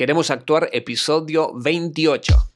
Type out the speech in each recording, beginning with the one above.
Queremos actuar episodio 28.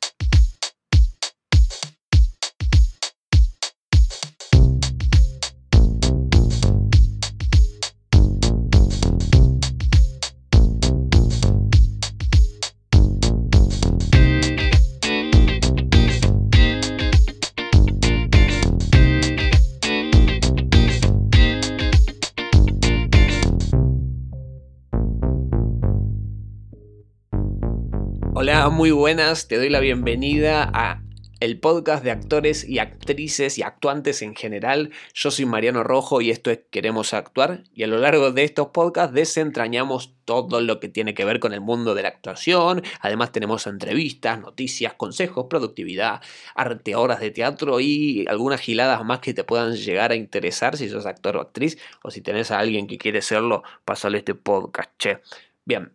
Muy buenas, te doy la bienvenida a el podcast de actores y actrices y actuantes en general. Yo soy Mariano Rojo y esto es Queremos Actuar y a lo largo de estos podcasts desentrañamos todo lo que tiene que ver con el mundo de la actuación. Además tenemos entrevistas, noticias, consejos, productividad, arte, horas de teatro y algunas giladas más que te puedan llegar a interesar si sos actor o actriz o si tenés a alguien que quiere serlo, pasale este podcast, che. Bien,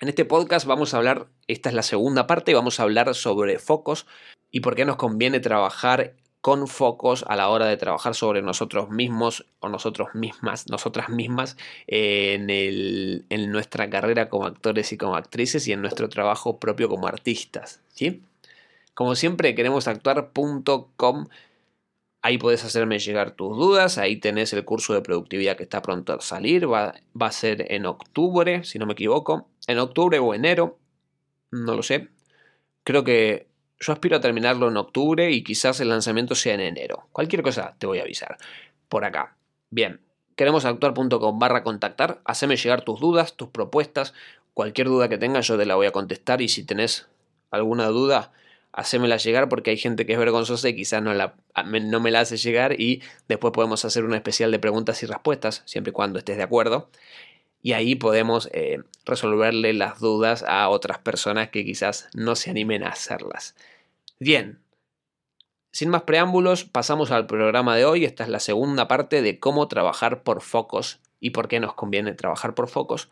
en este podcast vamos a hablar, esta es la segunda parte, vamos a hablar sobre focos y por qué nos conviene trabajar con focos a la hora de trabajar sobre nosotros mismos o nosotros mismas, nosotras mismas en, en nuestra carrera como actores y como actrices y en nuestro trabajo propio como artistas. ¿sí? Como siempre, queremos actuar.com Ahí puedes hacerme llegar tus dudas, ahí tenés el curso de productividad que está pronto a salir, va, va, a ser en octubre, si no me equivoco, en octubre o enero, no lo sé. Creo que yo aspiro a terminarlo en octubre y quizás el lanzamiento sea en enero. Cualquier cosa te voy a avisar por acá. Bien, queremos actuar.com barra contactar, haceme llegar tus dudas, tus propuestas, cualquier duda que tengas yo te la voy a contestar y si tenés alguna duda hacémela llegar porque hay gente que es vergonzosa y quizás no, la, no me la hace llegar y después podemos hacer una especial de preguntas y respuestas, siempre y cuando estés de acuerdo. Y ahí podemos eh, resolverle las dudas a otras personas que quizás no se animen a hacerlas. Bien, sin más preámbulos, pasamos al programa de hoy. Esta es la segunda parte de cómo trabajar por focos y por qué nos conviene trabajar por focos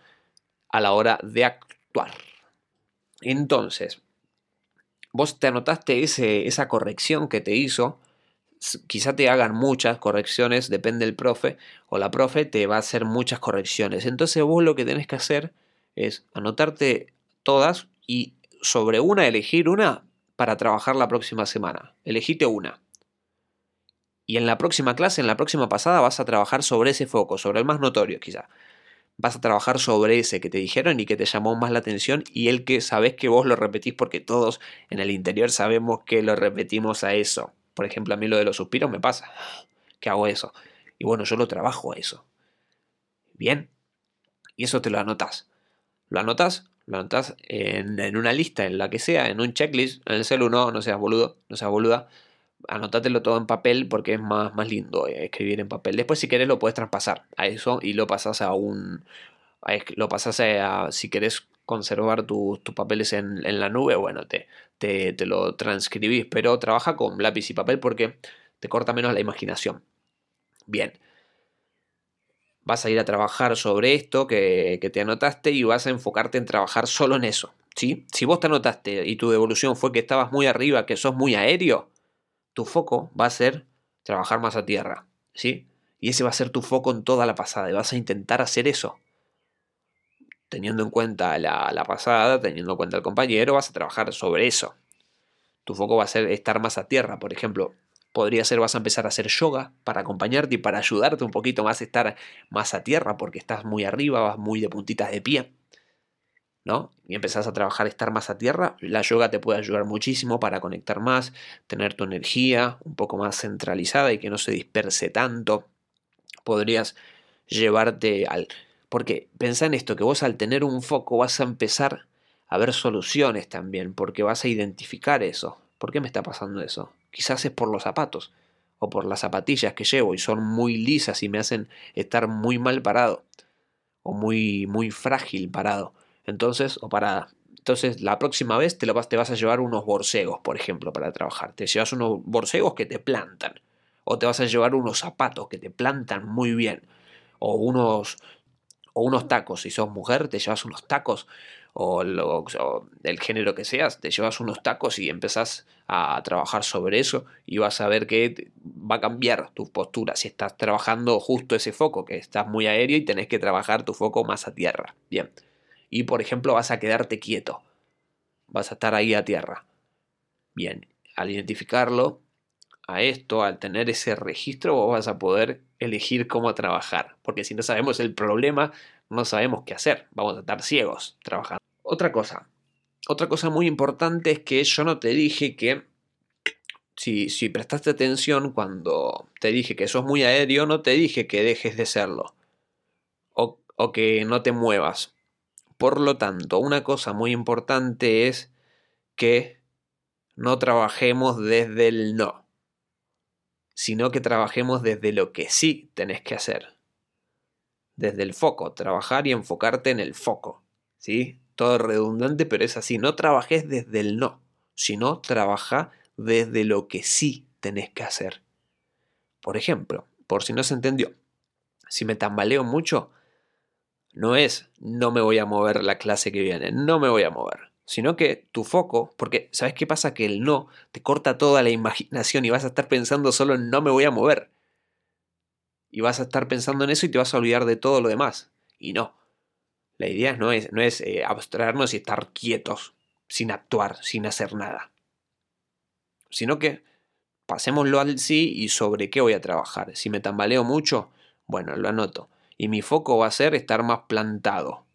a la hora de actuar. Entonces, vos te anotaste ese, esa corrección que te hizo, quizá te hagan muchas correcciones, depende del profe, o la profe te va a hacer muchas correcciones. Entonces vos lo que tenés que hacer es anotarte todas y sobre una elegir una para trabajar la próxima semana. Elegite una. Y en la próxima clase, en la próxima pasada, vas a trabajar sobre ese foco, sobre el más notorio quizá vas a trabajar sobre ese que te dijeron y que te llamó más la atención y el que sabes que vos lo repetís porque todos en el interior sabemos que lo repetimos a eso. Por ejemplo, a mí lo de los suspiros me pasa, que hago eso. Y bueno, yo lo trabajo a eso. Bien. Y eso te lo anotas. Lo anotas, lo anotas en, en, una lista, en la que sea, en un checklist, en el celu no, no seas boludo, no seas boluda anótatelo todo en papel porque es más, más lindo eh, escribir en papel. Después, si querés, lo puedes traspasar a eso y lo pasas a un. lo pasas a. Si querés conservar tus papeles en, en, la nube, bueno, te, te, te, lo transcribís, pero trabaja con lápiz y papel porque te corta menos la imaginación. Bien. Vas a ir a trabajar sobre esto que, que te anotaste y vas a enfocarte en trabajar solo en eso. ¿sí? Si vos te anotaste y tu devolución fue que estabas muy arriba, que sos muy aéreo, tu foco va a ser trabajar más a tierra, ¿sí? Y ese va a ser tu foco en toda la pasada y vas a intentar hacer eso. Teniendo en cuenta la, la pasada, teniendo en cuenta el compañero, vas a trabajar sobre eso. Tu foco va a ser estar más a tierra, por ejemplo. Podría ser, vas a empezar a hacer yoga para acompañarte y para ayudarte un poquito más a estar más a tierra porque estás muy arriba, vas muy de puntitas de pie. ¿no? Y empezás a trabajar, estar más a tierra, la yoga te puede ayudar muchísimo para conectar más, tener tu energía un poco más centralizada y que no se disperse tanto. Podrías llevarte al... Porque pensá en esto, que vos al tener un foco vas a empezar a ver soluciones también, porque vas a identificar eso. ¿Por qué me está pasando eso? Quizás es por los zapatos o por las zapatillas que llevo y son muy lisas y me hacen estar muy mal parado o muy muy frágil parado entonces, o para. Entonces, la próxima vez te, lo vas, te vas a llevar unos borcegos, por ejemplo, para trabajar. Te llevas unos borcegos que te plantan. O te vas a llevar unos zapatos que te plantan muy bien. O unos, o unos tacos. Si sos mujer, te llevas unos tacos. O, lo, del género que seas, te llevas unos tacos y empezás a trabajar sobre eso. Y vas a ver que va a cambiar tu postura. Si estás trabajando justo ese foco, que estás muy aéreo y tenés que trabajar tu foco más a tierra. Bien. y, por ejemplo, vas a quedarte quieto. Vas a estar ahí a tierra. Bien, al identificarlo, a esto, al tener ese registro, vos vas a poder elegir cómo trabajar. Porque si no sabemos el problema, no sabemos qué hacer. Vamos a estar ciegos trabajando. Otra cosa. Otra cosa muy importante es que yo no te dije que si, si, prestaste atención cuando te dije que sos muy aéreo, no te dije que dejes de serlo o, o, que no te muevas. Por lo tanto, una cosa muy importante es que no trabajemos desde el no, sino que trabajemos desde lo que sí tenés que hacer. Desde el foco, trabajar y enfocarte en el foco. ¿Sí? Todo redundante, pero es así. No trabajes desde el no, sino trabaja desde lo que sí tenés que hacer. Por ejemplo, por si no se entendió, si me tambaleo mucho, no es no me voy a mover la clase que viene, no me voy a mover, sino que tu foco, porque ¿sabes qué pasa? Que el no te corta toda la imaginación y vas a estar pensando solo en no me voy a mover. Y vas a estar pensando en eso y te vas a olvidar de todo lo demás. Y no. La idea no es, no es eh, abstraernos y estar quietos, sin actuar, sin hacer nada sino que pasémoslo al sí y sobre qué voy a trabajar. Si me tambaleo mucho, bueno, lo anoto. Y mi foco va a ser estar más plantado.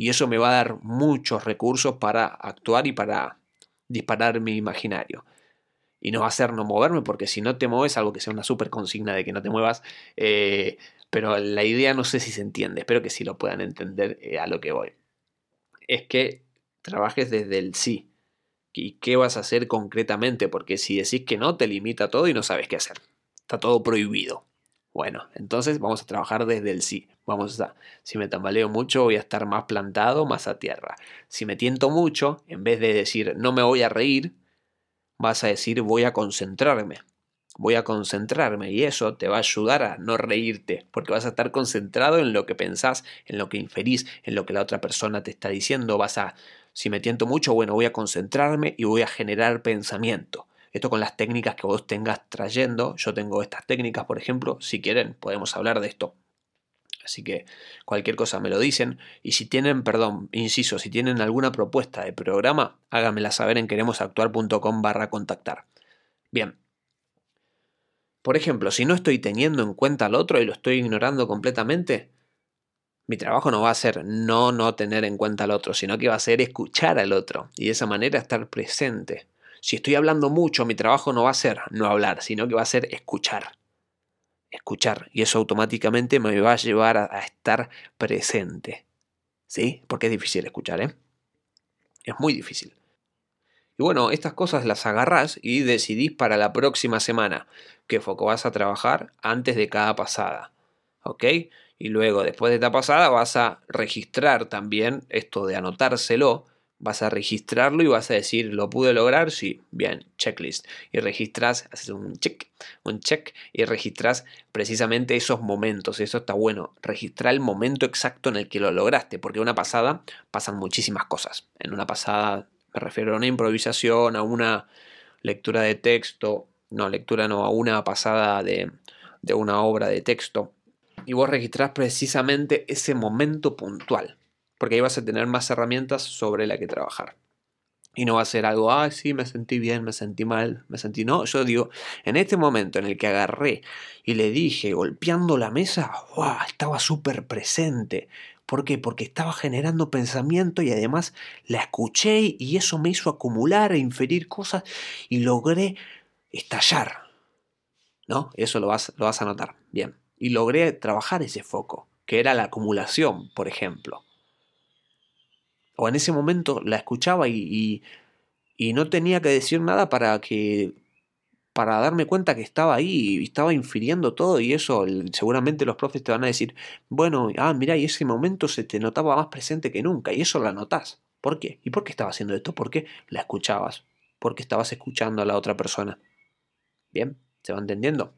Y eso me va a dar muchos recursos para actuar y para disparar mi imaginario. Y no va a ser no moverme, porque si no te mueves, algo que sea una super consigna de que no te muevas. Eh, pero la idea no sé si se entiende, espero que sí lo puedan entender eh, a lo que voy. Es que trabajes desde el sí, ¿Y qué vas a hacer concretamente? Porque si decís que no, te limita todo y no sabes qué hacer. Está todo prohibido. Bueno, entonces vamos a trabajar desde el sí. Vamos a, si me tambaleo mucho, voy a estar más plantado, más a tierra. Si me tiento mucho, en vez de decir no me voy a reír, vas a decir voy a concentrarme. Voy a concentrarme y eso te va a ayudar a no reírte, porque vas a estar concentrado en lo que pensás, en lo que inferís, en lo que la otra persona te está diciendo. Vas a si me tiento mucho, bueno, voy a concentrarme y voy a generar pensamiento. Esto con las técnicas que vos tengas trayendo. Yo tengo estas técnicas, por ejemplo. Si quieren, podemos hablar de esto. Así que cualquier cosa me lo dicen. Y si tienen, perdón, inciso, si tienen alguna propuesta de programa, háganmela saber en queremosactuar.com barra contactar. Bien. Por ejemplo, si no estoy teniendo en cuenta al otro y lo estoy ignorando completamente, mi trabajo no va a ser no no tener en cuenta al otro, sino que va a ser escuchar al otro y de esa manera estar presente. Si estoy hablando mucho, mi trabajo no va a ser no hablar, sino que va a ser escuchar. Escuchar. Y eso automáticamente me va a llevar a, estar presente. ¿Sí? Porque es difícil escuchar, ¿eh? Es muy difícil. Y bueno, estas cosas las agarrás y decidís para la próxima semana qué foco vas a trabajar antes de cada pasada. ¿Ok? y luego después de esta pasada vas a registrar también esto de anotárselo, vas a registrarlo y vas a decir, ¿lo pude lograr? Sí, bien, checklist. Y registras, haces un check, un check y registras precisamente esos momentos. Eso está bueno, registrar el momento exacto en el que lo lograste, porque una pasada pasan muchísimas cosas. En una pasada me refiero a una improvisación, a una lectura de texto, no, lectura no, a una pasada de, de una obra de texto y vos registrás precisamente ese momento puntual, porque ahí vas a tener más herramientas sobre la que trabajar. Y no va a ser algo, ah, sí, me sentí bien, me sentí mal, me sentí. No, yo digo, en este momento en el que agarré y le dije, golpeando la mesa, ¡wow! Estaba súper presente. ¿Por qué? Porque estaba generando pensamiento y además la escuché y eso me hizo acumular e inferir cosas y logré estallar. ¿No? Eso lo vas, lo vas a notar. Bien y logré trabajar ese foco, que era la acumulación, por ejemplo. O en ese momento la escuchaba y, y, no tenía que decir nada para que para darme cuenta que estaba ahí y estaba infiriendo todo y eso seguramente los profes te van a decir, bueno, ah, mira, y ese momento se te notaba más presente que nunca y eso la notás. ¿Por qué? ¿Y por qué estaba haciendo esto? Porque la escuchabas, porque estabas escuchando a la otra persona. Bien, ¿se va entendiendo?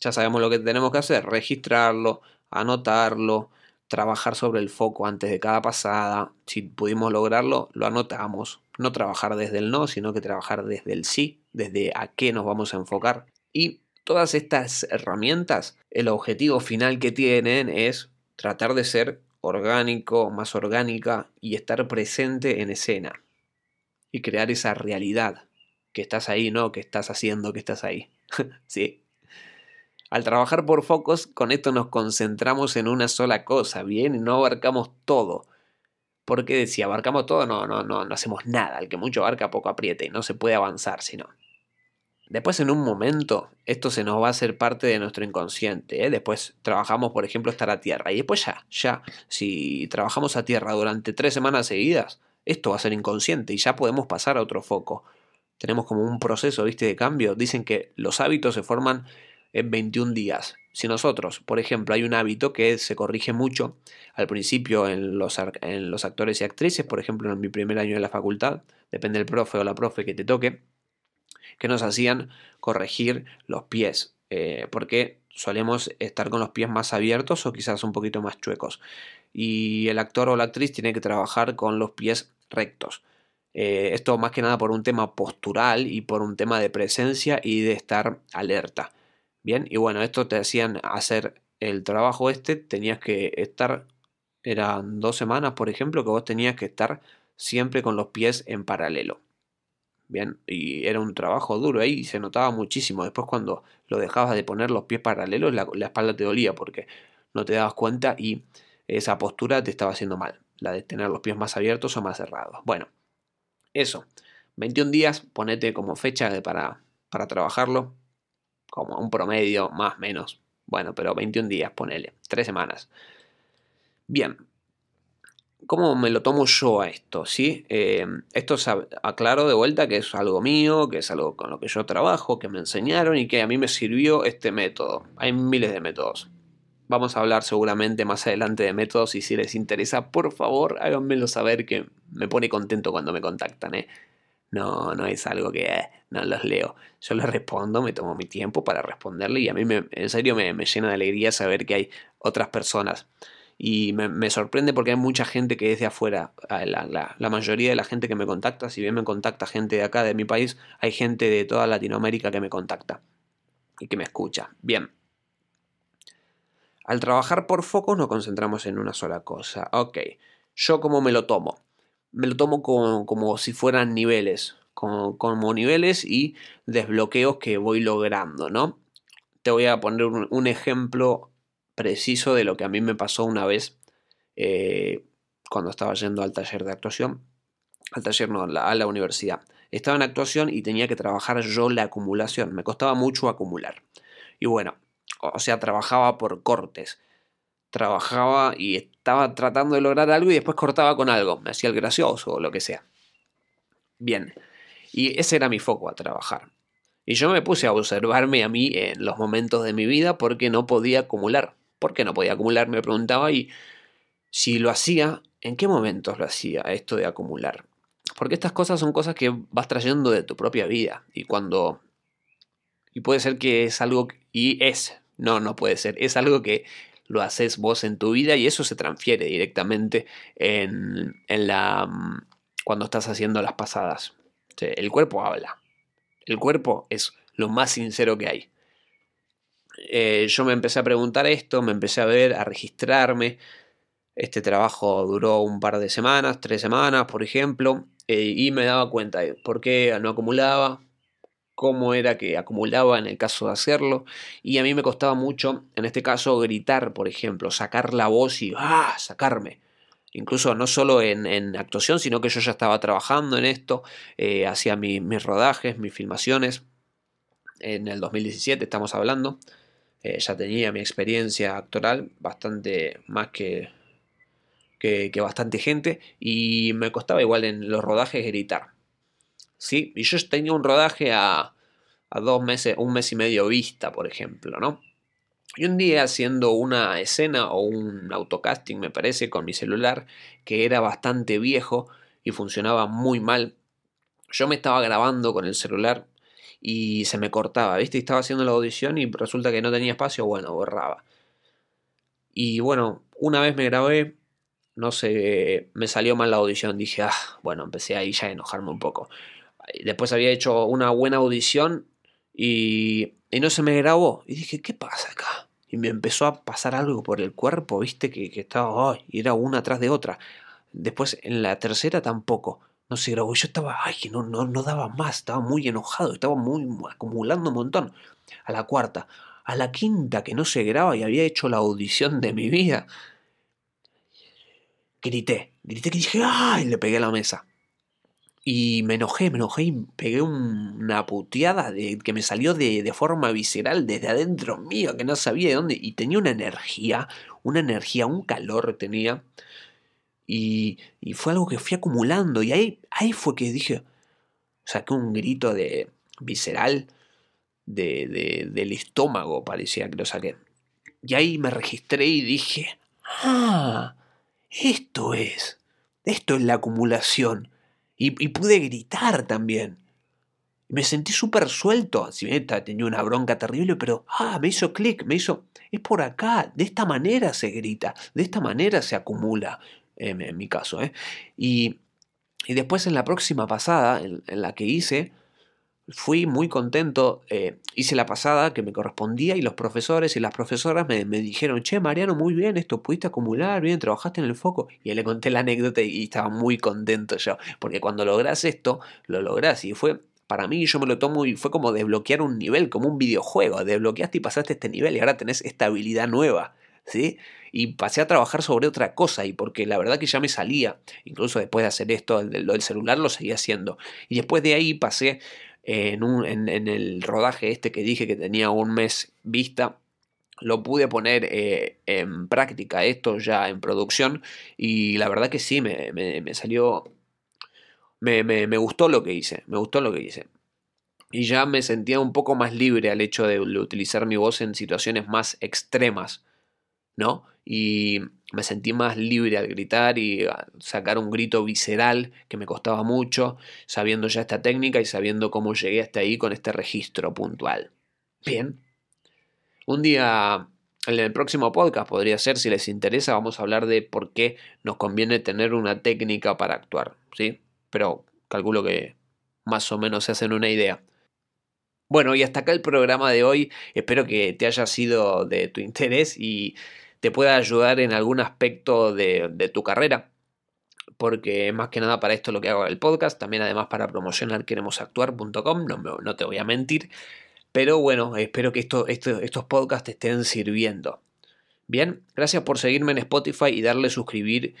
Ya sabemos lo que tenemos que hacer, registrarlo, anotarlo, trabajar sobre el foco antes de cada pasada. Si pudimos lograrlo, lo anotamos. No trabajar desde el no, sino que trabajar desde el sí, desde a qué nos vamos a enfocar. Y todas estas herramientas, el objetivo final que tienen es tratar de ser orgánico, más orgánica y estar presente en escena y crear esa realidad que estás ahí, no que estás haciendo que estás ahí. sí. Al trabajar por focos, con esto nos concentramos en una sola cosa, ¿bien? Y no abarcamos todo. Porque si abarcamos todo, no, no, no, no hacemos nada. El que mucho abarca, poco aprieta y no se puede avanzar, sino. Después en un momento esto se nos va a hacer parte de nuestro inconsciente. ¿eh? Después trabajamos, por ejemplo, estar a tierra. Y después ya, ya, si trabajamos a tierra durante tres semanas seguidas, esto va a ser inconsciente y ya podemos pasar a otro foco. Tenemos como un proceso, ¿viste? De cambio. Dicen que los hábitos se forman en 21 días. Si nosotros, por ejemplo, hay un hábito que se corrige mucho al principio en los, en los actores y actrices, por ejemplo, en mi primer año de la facultad, depende del profe o la profe que te toque, que nos hacían corregir los pies, eh, porque solemos estar con los pies más abiertos o quizás un poquito más chuecos. Y el actor o la actriz tiene que trabajar con los pies rectos. Eh, esto más que nada por un tema postural y por un tema de presencia y de estar alerta. Bien, y bueno, esto te hacían hacer el trabajo este, tenías que estar, eran dos semanas, por ejemplo, que vos tenías que estar siempre con los pies en paralelo. Bien, y era un trabajo duro ahí y se notaba muchísimo. Después cuando lo dejabas de poner los pies paralelos, la, espalda te dolía porque no te dabas cuenta y esa postura te estaba haciendo mal. La de tener los pies más abiertos o más cerrados. Bueno, eso. 21 días, ponete como fecha para, para trabajarlo. Como un promedio, más menos. Bueno, pero 21 días, ponele. 3 semanas. Bien, ¿Cómo me lo tomo yo a esto? ¿sí? Eh, esto aclaro de vuelta que es algo mío, que es algo con lo que yo trabajo, que me enseñaron y que a mí me sirvió este método. Hay miles de métodos. Vamos a hablar seguramente más adelante de métodos y si les interesa, por favor, háganmelo saber que me pone contento cuando me contactan. ¿eh? No, no es algo que no los leo. Yo les respondo, me tomo mi tiempo para responderle y a mí me, en serio me, me llena de alegría saber que hay otras personas y me, sorprende porque hay mucha gente que es de afuera. Ah, la, la, mayoría de la gente que me contacta, si bien me contacta gente de acá, de mi país, hay gente de toda Latinoamérica que me contacta y que me escucha. Bien. Al trabajar por focos nos concentramos en una sola cosa. Ok, yo cómo me lo tomo. Me lo tomo como, como si fueran niveles, como, como, niveles y desbloqueos que voy logrando, ¿no? Te voy a poner un, ejemplo preciso de lo que a mí me pasó una vez eh, cuando estaba yendo al taller de actuación. Al taller no, a la, universidad. Estaba en actuación y tenía que trabajar yo la acumulación. Me costaba mucho acumular. Y bueno, o sea, trabajaba por cortes. Trabajaba y estaba tratando de lograr algo y después cortaba con algo. Me hacía el gracioso o lo que sea. Bien. Y ese era mi foco a trabajar. Y yo me puse a observarme a mí en los momentos de mi vida porque no podía acumular. ¿Por qué no podía acumular? Me preguntaba y si lo hacía, ¿en qué momentos lo hacía esto de acumular? Porque estas cosas son cosas que vas trayendo de tu propia vida y cuando... Y puede ser que es algo... Y es... No, no puede ser. Es algo que lo haces vos en tu vida y eso se transfiere directamente en, en la... Mm, cuando estás haciendo las pasadas. El cuerpo habla. El cuerpo es lo más sincero que hay. Eh, yo me empecé a preguntar esto, me empecé a ver, a registrarme. Este trabajo duró un par de semanas, tres semanas, por ejemplo, eh, y me daba cuenta de por qué no acumulaba, cómo era que acumulaba en el caso de hacerlo, y a mí me costaba mucho, en este caso, gritar, por ejemplo, sacar la voz y ¡ah! sacarme. Incluso no solo en, actuación, sino que yo ya estaba trabajando en esto, eh, hacía mis rodajes, mis filmaciones. En el 2017 estamos hablando. Eh, ya tenía mi experiencia actoral, bastante más que, que, bastante gente, y me costaba igual en los rodajes gritar. ¿Sí? Y yo tenía un rodaje a, a dos meses, un mes y medio vista, por ejemplo, ¿no? Y un día haciendo una escena o un autocasting, me parece, con mi celular, que era bastante viejo y funcionaba muy mal, yo me estaba grabando con el celular y se me cortaba, ¿viste? Y estaba haciendo la audición y resulta que no tenía espacio, bueno, borraba. Y bueno, una vez me grabé, no sé, me salió mal la audición, dije, ah, bueno, empecé ahí ya a enojarme un poco. Después había hecho una buena audición y, no se me grabó. Y dije, ¿qué pasa acá? y me empezó a pasar algo por el cuerpo, viste, que, estaba, y era una atrás de otra. Después en la tercera tampoco, no se grabó. Yo estaba, ay, que no, no, no daba más, estaba muy enojado, estaba muy acumulando un montón. A la cuarta, a la quinta que no se graba y había hecho la audición de mi vida. Grité, grité que dije, ay, le pegué a la mesa. Y me enojé, me enojé y pegué una puteada de, que me salió de, de, forma visceral desde adentro mío, que no sabía de dónde. Y tenía una energía, una energía, un calor tenía. Y, y fue algo que fui acumulando. Y ahí, ahí fue que dije, saqué un grito de visceral de, de, del estómago, parecía que lo saqué. Y ahí me registré y dije, ah, esto es, esto es la acumulación y, pude gritar también. Me sentí súper suelto. Si bien tenía una bronca terrible, pero ah, me hizo clic, me hizo. Es por acá, de esta manera se grita, de esta manera se acumula, en mi caso. ¿eh? Y, y, después en la próxima pasada, en la que hice, fui muy contento, eh, hice la pasada que me correspondía y los profesores y las profesoras me, dijeron, che, Mariano, muy bien, esto pudiste acumular, bien, trabajaste en el foco. Y le conté la anécdota y estaba muy contento yo, porque cuando logras esto, lo logras y fue... Para mí yo me lo tomo y fue como desbloquear un nivel, como un videojuego. Desbloqueaste y pasaste este nivel y ahora tenés esta habilidad nueva. ¿Sí? Y pasé a trabajar sobre otra cosa y porque la verdad que ya me salía, incluso después de hacer esto, lo del celular lo seguía haciendo. Y después de ahí pasé en, el rodaje este que dije que tenía un mes vista, lo pude poner eh, en práctica esto ya en producción y la verdad que sí, me, salió, me, me, gustó lo que hice, me gustó lo que hice. Y ya me sentía un poco más libre al hecho de utilizar mi voz en situaciones más extremas, ¿no? Y me sentí más libre al gritar y sacar un grito visceral que me costaba mucho, sabiendo ya esta técnica y sabiendo cómo llegué hasta ahí con este registro puntual. Bien. Un día, en el próximo podcast podría ser, si les interesa, vamos a hablar de por qué nos conviene tener una técnica para actuar, ¿sí? Pero calculo que más o menos se hacen una idea. Bueno, y hasta acá el programa de hoy. Espero que te haya sido de tu interés y te pueda ayudar en algún aspecto de, tu carrera porque más que nada para esto lo que hago el podcast, también además para promocionar queremosactuar.com, no, no te voy a mentir, pero bueno, espero que esto, estos podcasts te estén sirviendo. Bien, gracias por seguirme en Spotify y darle suscribir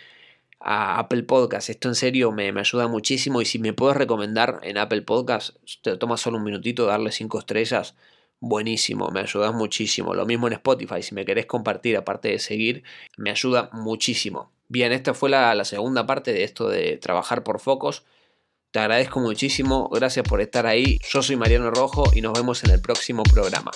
a Apple Podcast. Esto en serio me, me, ayuda muchísimo y si me puedes recomendar en Apple Podcast, te toma solo un minutito darle 5 estrellas buenísimo, me ayudas muchísimo. Lo mismo en Spotify, si me querés compartir, aparte de seguir, me ayuda muchísimo. Bien, esta fue la, la segunda parte de esto de trabajar por focos. Te agradezco muchísimo, gracias por estar ahí. Yo soy Mariano Rojo y nos vemos en el próximo programa.